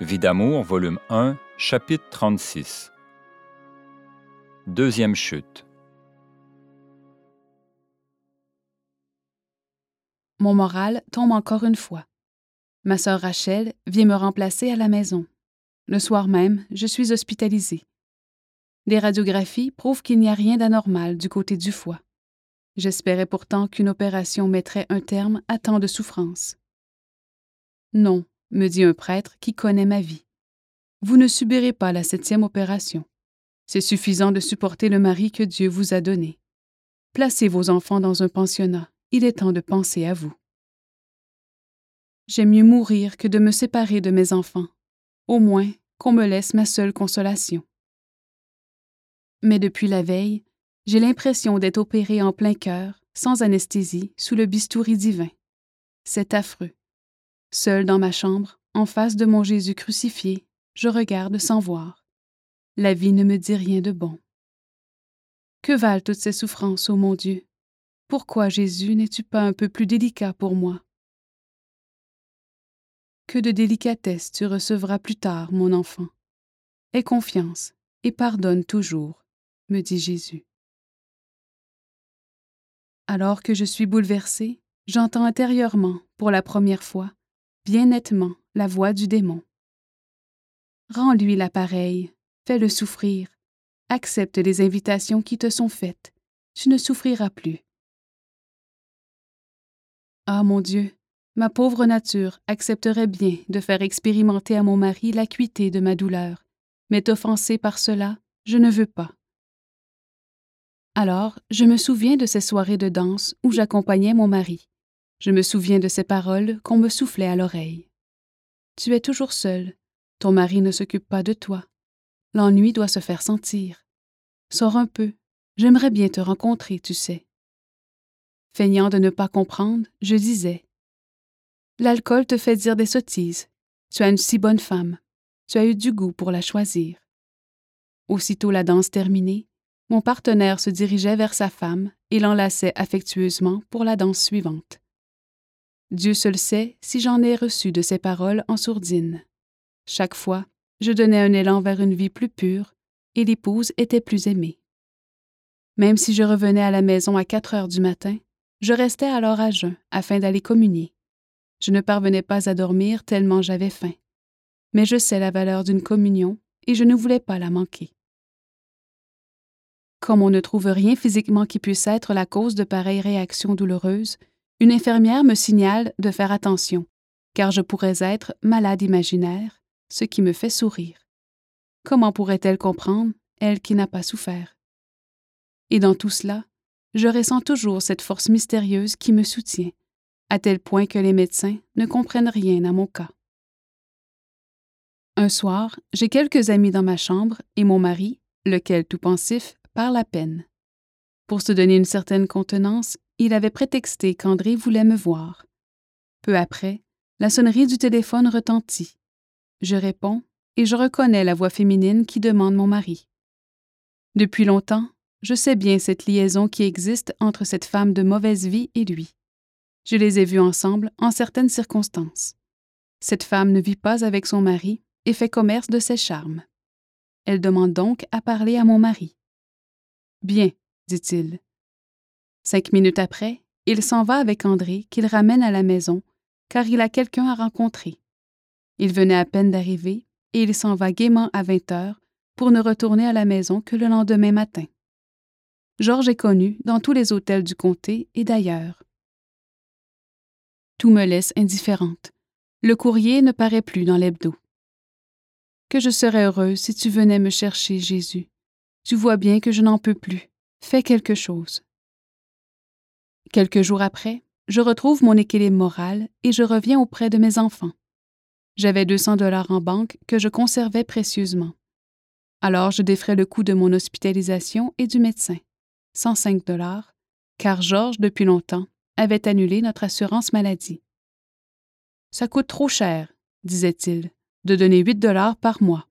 Vie d'amour, volume 1, chapitre 36. Deuxième chute. Mon moral tombe encore une fois. Ma sœur Rachel vient me remplacer à la maison. Le soir même, je suis hospitalisée. Des radiographies prouvent qu'il n'y a rien d'anormal du côté du foie. J'espérais pourtant qu'une opération mettrait un terme à tant de souffrances. Non, me dit un prêtre qui connaît ma vie. Vous ne subirez pas la septième opération. C'est suffisant de supporter le mari que Dieu vous a donné. Placez vos enfants dans un pensionnat. Il est temps de penser à vous. J'aime mieux mourir que de me séparer de mes enfants. Au moins, qu'on me laisse ma seule consolation. Mais depuis la veille, j'ai l'impression d'être opéré en plein cœur, sans anesthésie, sous le bistouri divin. C'est affreux. Seul dans ma chambre, en face de mon Jésus crucifié, je regarde sans voir. La vie ne me dit rien de bon. Que valent toutes ces souffrances, ô mon Dieu? Pourquoi, Jésus, n'es-tu pas un peu plus délicat pour moi? Que de délicatesse tu recevras plus tard, mon enfant. Aie confiance et pardonne toujours, me dit Jésus. Alors que je suis bouleversée, j'entends intérieurement, pour la première fois, bien nettement la voix du démon. Rends-lui l'appareil, fais-le souffrir, accepte les invitations qui te sont faites, tu ne souffriras plus. Ah mon Dieu, ma pauvre nature accepterait bien de faire expérimenter à mon mari l'acuité de ma douleur, mais t'offenser par cela, je ne veux pas. Alors, je me souviens de ces soirées de danse où j'accompagnais mon mari. Je me souviens de ces paroles qu'on me soufflait à l'oreille. Tu es toujours seul. Ton mari ne s'occupe pas de toi. L'ennui doit se faire sentir. Sors un peu. J'aimerais bien te rencontrer, tu sais. Feignant de ne pas comprendre, je disais L'alcool te fait dire des sottises. Tu as une si bonne femme. Tu as eu du goût pour la choisir. Aussitôt la danse terminée, mon partenaire se dirigeait vers sa femme et l'enlaçait affectueusement pour la danse suivante. Dieu seul sait si j'en ai reçu de ces paroles en sourdine. Chaque fois, je donnais un élan vers une vie plus pure, et l'épouse était plus aimée. Même si je revenais à la maison à quatre heures du matin, je restais alors à jeun afin d'aller communier. Je ne parvenais pas à dormir tellement j'avais faim. Mais je sais la valeur d'une communion et je ne voulais pas la manquer. Comme on ne trouve rien physiquement qui puisse être la cause de pareilles réactions douloureuses, une infirmière me signale de faire attention, car je pourrais être malade imaginaire, ce qui me fait sourire. Comment pourrait-elle comprendre, elle qui n'a pas souffert? Et dans tout cela, je ressens toujours cette force mystérieuse qui me soutient, à tel point que les médecins ne comprennent rien à mon cas. Un soir, j'ai quelques amis dans ma chambre et mon mari, lequel tout pensif, parle à peine. Pour se donner une certaine contenance, il avait prétexté qu'André voulait me voir. Peu après, la sonnerie du téléphone retentit. Je réponds et je reconnais la voix féminine qui demande mon mari. Depuis longtemps, je sais bien cette liaison qui existe entre cette femme de mauvaise vie et lui. Je les ai vus ensemble en certaines circonstances. Cette femme ne vit pas avec son mari et fait commerce de ses charmes. Elle demande donc à parler à mon mari. Bien, dit-il. Cinq minutes après, il s'en va avec André, qu'il ramène à la maison, car il a quelqu'un à rencontrer. Il venait à peine d'arriver, et il s'en va gaiement à vingt heures pour ne retourner à la maison que le lendemain matin. Georges est connu dans tous les hôtels du comté et d'ailleurs. Tout me laisse indifférente. Le courrier ne paraît plus dans l'hebdo. Que je serais heureuse si tu venais me chercher, Jésus. Tu vois bien que je n'en peux plus. Fais quelque chose. Quelques jours après, je retrouve mon équilibre moral et je reviens auprès de mes enfants. J'avais 200 dollars en banque que je conservais précieusement. Alors je défrais le coût de mon hospitalisation et du médecin, 105 dollars, car Georges, depuis longtemps, avait annulé notre assurance maladie. Ça coûte trop cher, disait-il, de donner 8 dollars par mois.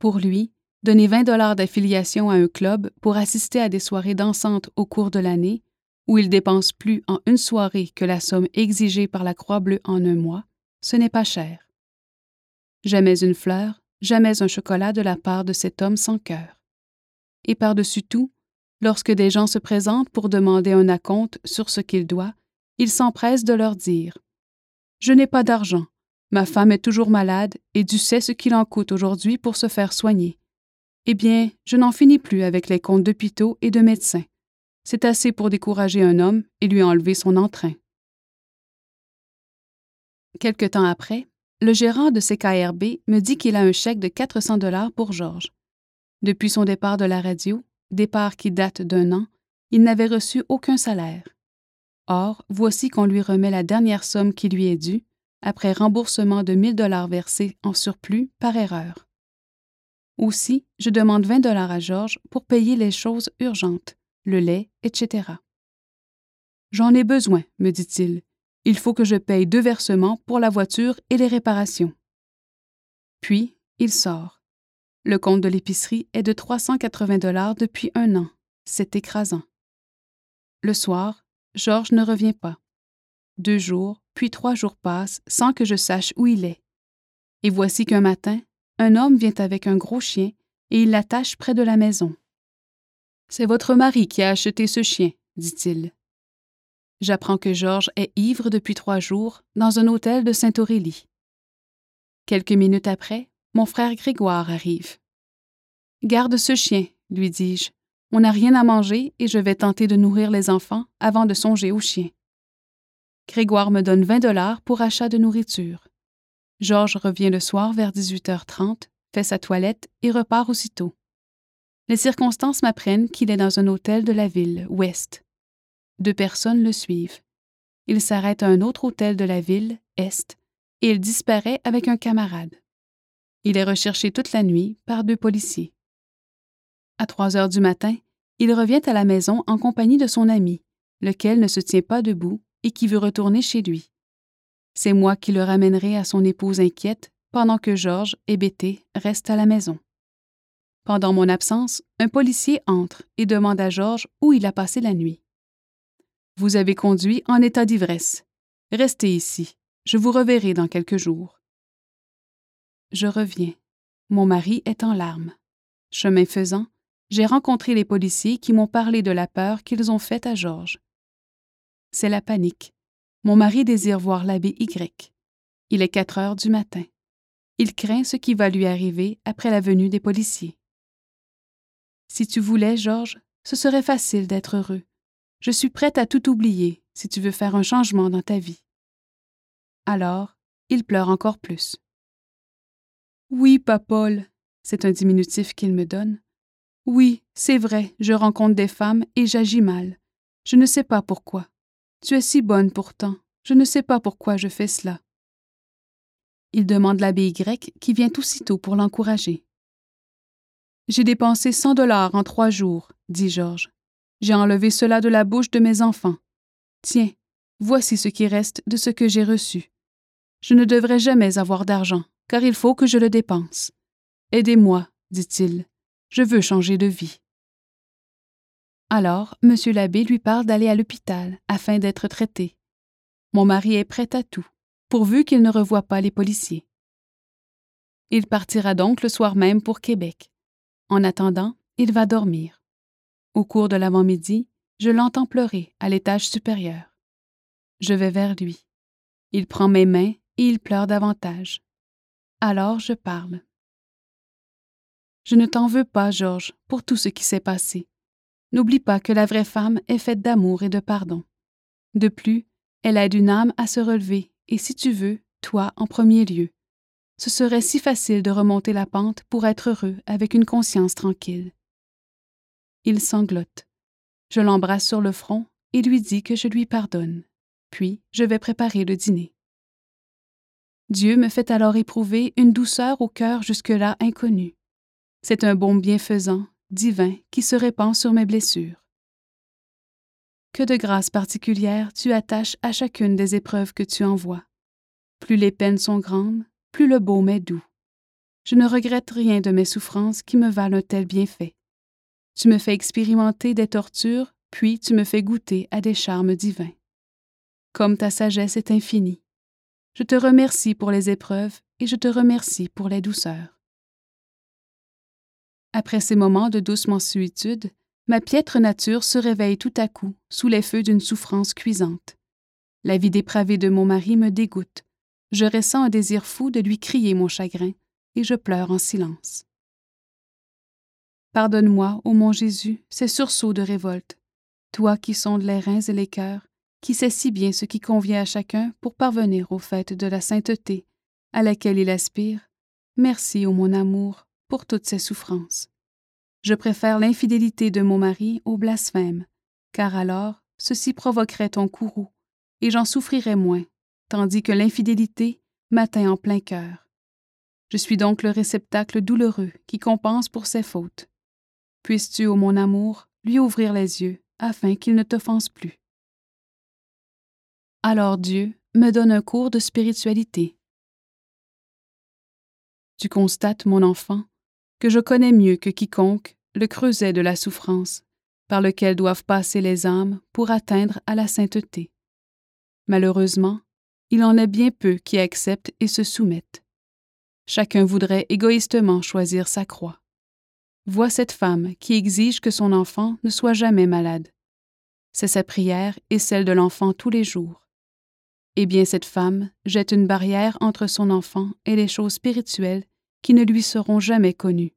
Pour lui, donner 20 dollars d'affiliation à un club pour assister à des soirées dansantes au cours de l'année où il dépense plus en une soirée que la somme exigée par la Croix-Bleue en un mois, ce n'est pas cher. Jamais une fleur, jamais un chocolat de la part de cet homme sans cœur. Et par-dessus tout, lorsque des gens se présentent pour demander un acompte sur ce qu'il doit, il s'empresse de leur dire Je n'ai pas d'argent, ma femme est toujours malade et Dieu sait ce qu'il en coûte aujourd'hui pour se faire soigner. Eh bien, je n'en finis plus avec les comptes d'hôpitaux et de médecins. C'est assez pour décourager un homme et lui enlever son entrain. Quelque temps après, le gérant de CKRB me dit qu'il a un chèque de 400 dollars pour Georges. Depuis son départ de la radio, départ qui date d'un an, il n'avait reçu aucun salaire. Or, voici qu'on lui remet la dernière somme qui lui est due, après remboursement de 1000 dollars versés en surplus par erreur. Aussi, je demande 20 dollars à Georges pour payer les choses urgentes, le lait, etc. J'en ai besoin, me dit-il. Il faut que je paye deux versements pour la voiture et les réparations. Puis, il sort. Le compte de l'épicerie est de 380 dollars depuis un an. C'est écrasant. Le soir, Georges ne revient pas. Deux jours, puis trois jours passent sans que je sache où il est. Et voici qu'un matin, un homme vient avec un gros chien et il l'attache près de la maison. C'est votre mari qui a acheté ce chien, dit-il. J'apprends que Georges est ivre depuis trois jours dans un hôtel de Saint-Aurélie. Quelques minutes après, mon frère Grégoire arrive. Garde ce chien, lui dis-je. On n'a rien à manger et je vais tenter de nourrir les enfants avant de songer au chien. Grégoire me donne 20 dollars pour achat de nourriture. Georges revient le soir vers 18h30, fait sa toilette et repart aussitôt. Les circonstances m'apprennent qu'il est dans un hôtel de la ville, ouest. Deux personnes le suivent. Il s'arrête à un autre hôtel de la ville, est, et il disparaît avec un camarade. Il est recherché toute la nuit par deux policiers. À trois heures du matin, il revient à la maison en compagnie de son ami, lequel ne se tient pas debout et qui veut retourner chez lui. C'est moi qui le ramènerai à son épouse inquiète pendant que Georges, hébété, reste à la maison. Pendant mon absence, un policier entre et demande à Georges où il a passé la nuit. Vous avez conduit en état d'ivresse. Restez ici. Je vous reverrai dans quelques jours. Je reviens. Mon mari est en larmes. Chemin faisant, j'ai rencontré les policiers qui m'ont parlé de la peur qu'ils ont faite à Georges. C'est la panique. Mon mari désire voir l'abbé Y. Il est quatre heures du matin. Il craint ce qui va lui arriver après la venue des policiers. Si tu voulais, Georges, ce serait facile d'être heureux. Je suis prête à tout oublier si tu veux faire un changement dans ta vie. Alors, il pleure encore plus. Oui, Paul, c'est un diminutif qu'il me donne. Oui, c'est vrai, je rencontre des femmes et j'agis mal. Je ne sais pas pourquoi. Tu es si bonne pourtant. Je ne sais pas pourquoi je fais cela. Il demande l'abbé Y qui vient aussitôt pour l'encourager. J'ai dépensé cent dollars en trois jours, dit Georges. J'ai enlevé cela de la bouche de mes enfants. Tiens, voici ce qui reste de ce que j'ai reçu. Je ne devrais jamais avoir d'argent, car il faut que je le dépense. Aidez-moi, dit-il. Je veux changer de vie. Alors, M. l'abbé lui parle d'aller à l'hôpital afin d'être traité. Mon mari est prêt à tout, pourvu qu'il ne revoie pas les policiers. Il partira donc le soir même pour Québec. En attendant, il va dormir. Au cours de l'avant-midi, je l'entends pleurer à l'étage supérieur. Je vais vers lui. Il prend mes mains et il pleure davantage. Alors je parle. Je ne t'en veux pas, Georges, pour tout ce qui s'est passé. N'oublie pas que la vraie femme est faite d'amour et de pardon. De plus, elle aide une âme à se relever, et si tu veux, toi en premier lieu. Ce serait si facile de remonter la pente pour être heureux avec une conscience tranquille. Il sanglote. Je l'embrasse sur le front et lui dis que je lui pardonne. Puis je vais préparer le dîner. Dieu me fait alors éprouver une douceur au cœur jusque-là inconnue. C'est un bon bienfaisant, divin, qui se répand sur mes blessures. Que de grâce particulière tu attaches à chacune des épreuves que tu envoies. Plus les peines sont grandes, plus le baume est doux. Je ne regrette rien de mes souffrances qui me valent un tel bienfait. Tu me fais expérimenter des tortures, puis tu me fais goûter à des charmes divins. Comme ta sagesse est infinie. Je te remercie pour les épreuves et je te remercie pour les douceurs. Après ces moments de douce mansuétude, ma piètre nature se réveille tout à coup sous les feux d'une souffrance cuisante. La vie dépravée de mon mari me dégoûte. Je ressens un désir fou de lui crier mon chagrin, et je pleure en silence. Pardonne-moi, ô mon Jésus, ces sursauts de révolte, toi qui sondes les reins et les cœurs, qui sais si bien ce qui convient à chacun pour parvenir au fait de la sainteté à laquelle il aspire, merci, ô mon amour, pour toutes ces souffrances. Je préfère l'infidélité de mon mari au blasphème, car alors ceci provoquerait ton courroux, et j'en souffrirais moins, tandis que l'infidélité m'atteint en plein cœur. Je suis donc le réceptacle douloureux qui compense pour ses fautes. Puisses-tu, ô mon amour, lui ouvrir les yeux, afin qu'il ne t'offense plus. Alors Dieu me donne un cours de spiritualité. Tu constates, mon enfant, que je connais mieux que quiconque le creuset de la souffrance par lequel doivent passer les âmes pour atteindre à la sainteté. Malheureusement, il en est bien peu qui acceptent et se soumettent. Chacun voudrait égoïstement choisir sa croix. Vois cette femme qui exige que son enfant ne soit jamais malade. C'est sa prière et celle de l'enfant tous les jours. Eh bien, cette femme jette une barrière entre son enfant et les choses spirituelles qui ne lui seront jamais connues.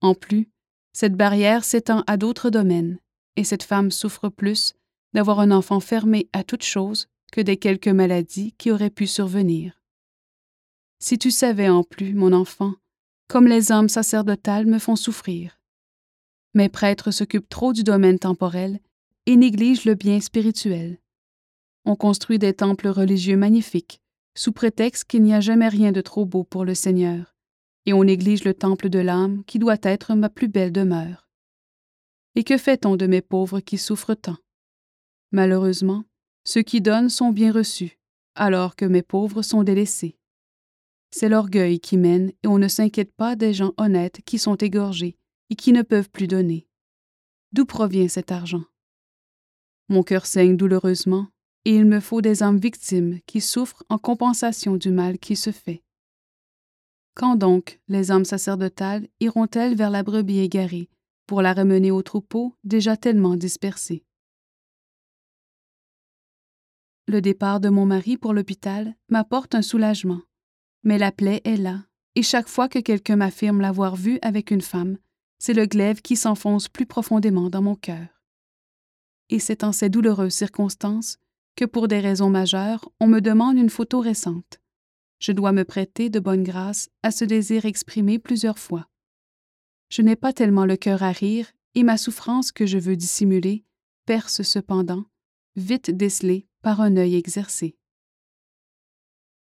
En plus, cette barrière s'étend à d'autres domaines, et cette femme souffre plus d'avoir un enfant fermé à toute chose que des quelques maladies qui auraient pu survenir. Si tu savais en plus, mon enfant, comme les hommes sacerdotales me font souffrir. Mes prêtres s'occupent trop du domaine temporel et négligent le bien spirituel. On construit des temples religieux magnifiques, sous prétexte qu'il n'y a jamais rien de trop beau pour le Seigneur, et on néglige le temple de l'âme qui doit être ma plus belle demeure. Et que fait-on de mes pauvres qui souffrent tant? Malheureusement, ceux qui donnent sont bien reçus, alors que mes pauvres sont délaissés. C'est l'orgueil qui mène et on ne s'inquiète pas des gens honnêtes qui sont égorgés et qui ne peuvent plus donner. D'où provient cet argent? Mon cœur saigne douloureusement et il me faut des âmes victimes qui souffrent en compensation du mal qui se fait. Quand donc les âmes sacerdotales iront-elles vers la brebis égarée pour la ramener au troupeau déjà tellement dispersé? Le départ de mon mari pour l'hôpital m'apporte un soulagement. Mais la plaie est là, et chaque fois que quelqu'un m'affirme l'avoir vue avec une femme, c'est le glaive qui s'enfonce plus profondément dans mon cœur. Et c'est en ces douloureuses circonstances que, pour des raisons majeures, on me demande une photo récente. Je dois me prêter de bonne grâce à ce désir exprimé plusieurs fois. Je n'ai pas tellement le cœur à rire, et ma souffrance que je veux dissimuler perce cependant, vite décelée par un œil exercé.